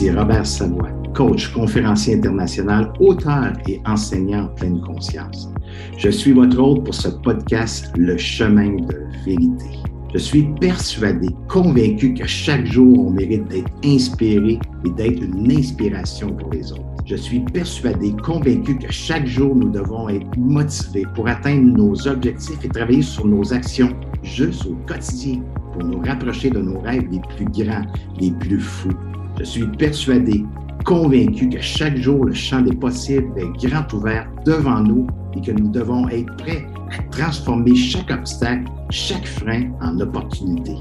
Ici Robert Savoie, coach, conférencier international, auteur et enseignant en pleine conscience. Je suis votre hôte pour ce podcast Le chemin de vérité. Je suis persuadé, convaincu que chaque jour, on mérite d'être inspiré et d'être une inspiration pour les autres. Je suis persuadé, convaincu que chaque jour, nous devons être motivés pour atteindre nos objectifs et travailler sur nos actions juste au quotidien pour nous rapprocher de nos rêves les plus grands, les plus fous. Je suis persuadé, convaincu que chaque jour, le champ des possibles est grand ouvert devant nous et que nous devons être prêts à transformer chaque obstacle, chaque frein en opportunité,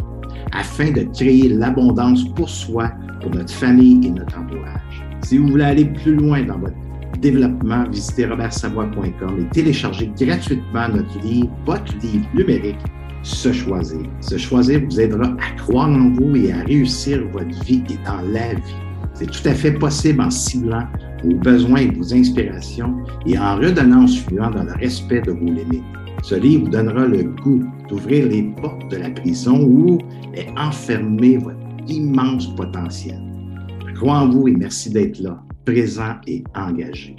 afin de créer l'abondance pour soi, pour notre famille et notre entourage. Si vous voulez aller plus loin dans votre développement, visitez robertsavoie.com et téléchargez gratuitement notre livre, votre livre numérique, Se choisir. Se choisir vous aidera à croire en vous et à réussir votre vie et dans la vie. C'est tout à fait possible en ciblant vos besoins et vos inspirations et en redonnant suivant dans le respect de vos limites. Ce livre vous donnera le goût d'ouvrir les portes de la prison où est enfermé votre immense potentiel. Crois en vous et merci d'être là, présent et engagé.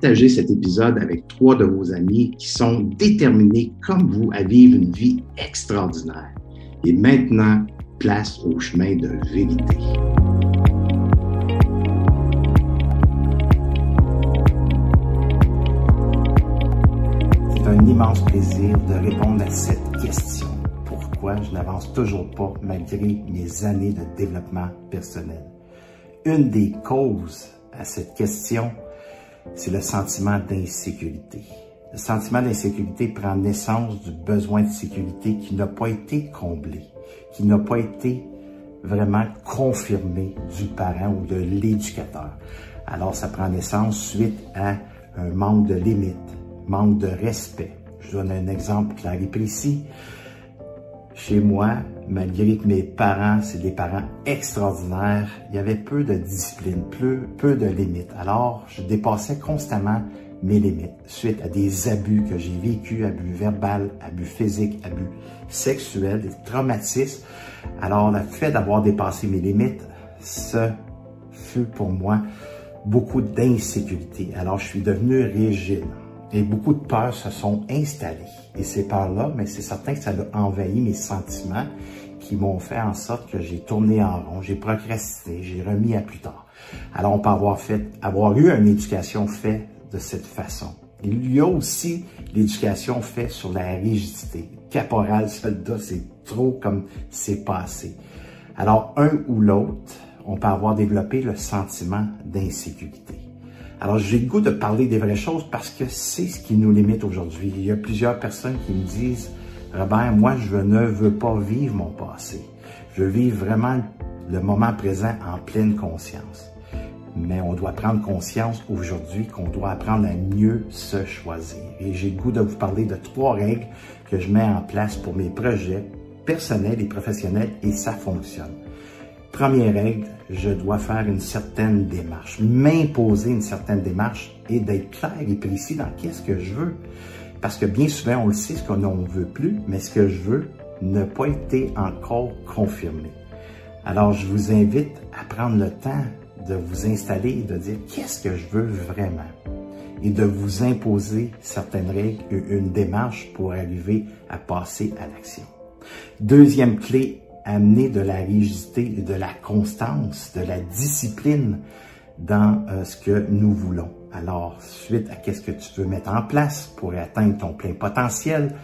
Partagez cet épisode avec trois de vos amis qui sont déterminés comme vous à vivre une vie extraordinaire. Et maintenant, place au chemin de vérité. un immense plaisir de répondre à cette question. Pourquoi je n'avance toujours pas malgré mes années de développement personnel? Une des causes à cette question, c'est le sentiment d'insécurité. Le sentiment d'insécurité prend naissance du besoin de sécurité qui n'a pas été comblé, qui n'a pas été vraiment confirmé du parent ou de l'éducateur. Alors, ça prend naissance suite à un manque de limites, manque de respect. Je donne un exemple clair et précis. Chez moi, malgré que mes parents, c'est des parents extraordinaires, il y avait peu de discipline, peu, peu de limites. Alors, je dépassais constamment mes limites suite à des abus que j'ai vécus, abus verbal, abus physiques, abus sexuels, des traumatismes. Alors, le fait d'avoir dépassé mes limites, ce fut pour moi beaucoup d'insécurité. Alors, je suis devenu rigide. Et beaucoup de peurs se sont installées. Et ces peurs-là, mais c'est certain que ça a envahi mes sentiments qui m'ont fait en sorte que j'ai tourné en rond, j'ai procrastiné, j'ai remis à plus tard. Alors, on peut avoir fait, avoir eu une éducation faite de cette façon. Il y a aussi l'éducation faite sur la rigidité. Caporal, soldat, c'est trop comme c'est passé. Alors, un ou l'autre, on peut avoir développé le sentiment d'insécurité. Alors, j'ai le goût de parler des vraies choses parce que c'est ce qui nous limite aujourd'hui. Il y a plusieurs personnes qui me disent, Robert, moi, je ne veux pas vivre mon passé. Je vis vraiment le moment présent en pleine conscience. Mais on doit prendre conscience aujourd'hui qu'on doit apprendre à mieux se choisir. Et j'ai le goût de vous parler de trois règles que je mets en place pour mes projets personnels et professionnels et ça fonctionne. Première règle, je dois faire une certaine démarche, m'imposer une certaine démarche et d'être clair et précis dans qu'est-ce que je veux. Parce que bien souvent, on le sait ce qu'on ne veut plus, mais ce que je veux n'a pas été encore confirmé. Alors, je vous invite à prendre le temps de vous installer et de dire qu'est-ce que je veux vraiment et de vous imposer certaines règles, une démarche pour arriver à passer à l'action. Deuxième clé, amener de la rigidité de la constance, de la discipline dans euh, ce que nous voulons. Alors, suite à qu'est-ce que tu veux mettre en place pour atteindre ton plein potentiel,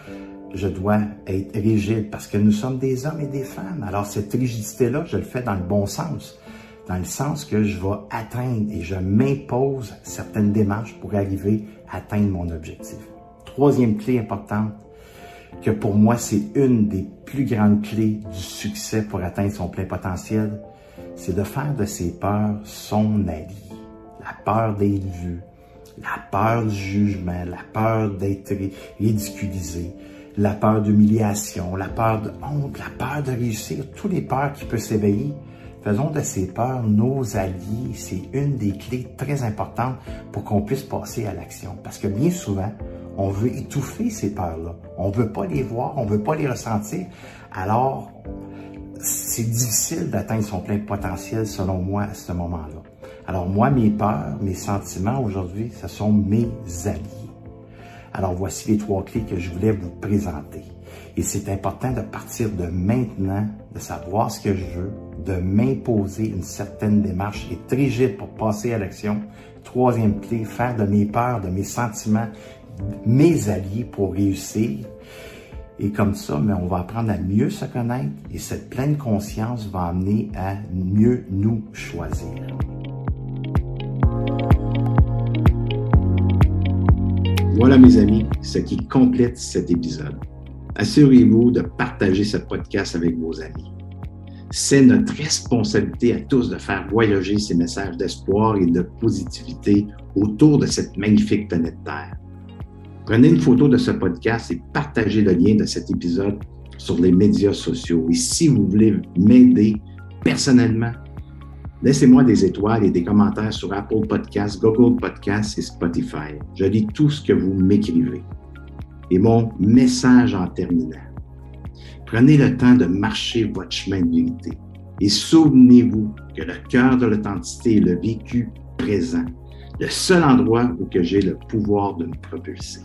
je dois être rigide parce que nous sommes des hommes et des femmes. Alors, cette rigidité-là, je le fais dans le bon sens, dans le sens que je vais atteindre et je m'impose certaines démarches pour arriver à atteindre mon objectif. Troisième clé importante, que pour moi, c'est une des plus grandes clés du succès pour atteindre son plein potentiel, c'est de faire de ses peurs son allié. La peur d'être vu, la peur du jugement, la peur d'être ridiculisé, la peur d'humiliation, la peur de honte, la peur de réussir, tous les peurs qui peuvent s'éveiller. Faisons de ces peurs nos alliés. C'est une des clés très importantes pour qu'on puisse passer à l'action. Parce que bien souvent, on veut étouffer ces peurs-là. On veut pas les voir, on veut pas les ressentir. Alors, c'est difficile d'atteindre son plein potentiel selon moi à ce moment-là. Alors moi, mes peurs, mes sentiments aujourd'hui, ce sont mes alliés. Alors voici les trois clés que je voulais vous présenter. Et c'est important de partir de maintenant, de savoir ce que je veux, de m'imposer une certaine démarche et très rigide pour passer à l'action. Troisième clé, faire de mes peurs, de mes sentiments, mes alliés pour réussir. Et comme ça, mais on va apprendre à mieux se connaître et cette pleine conscience va amener à mieux nous choisir. Voilà mes amis, ce qui complète cet épisode. Assurez-vous de partager ce podcast avec vos amis. C'est notre responsabilité à tous de faire voyager ces messages d'espoir et de positivité autour de cette magnifique planète Terre. Prenez une photo de ce podcast et partagez le lien de cet épisode sur les médias sociaux. Et si vous voulez m'aider personnellement, laissez-moi des étoiles et des commentaires sur Apple Podcasts, Google Podcasts et Spotify. Je lis tout ce que vous m'écrivez. Et mon message en terminant. Prenez le temps de marcher votre chemin de vérité et souvenez-vous que le cœur de l'authenticité est le vécu présent, le seul endroit où que j'ai le pouvoir de me propulser.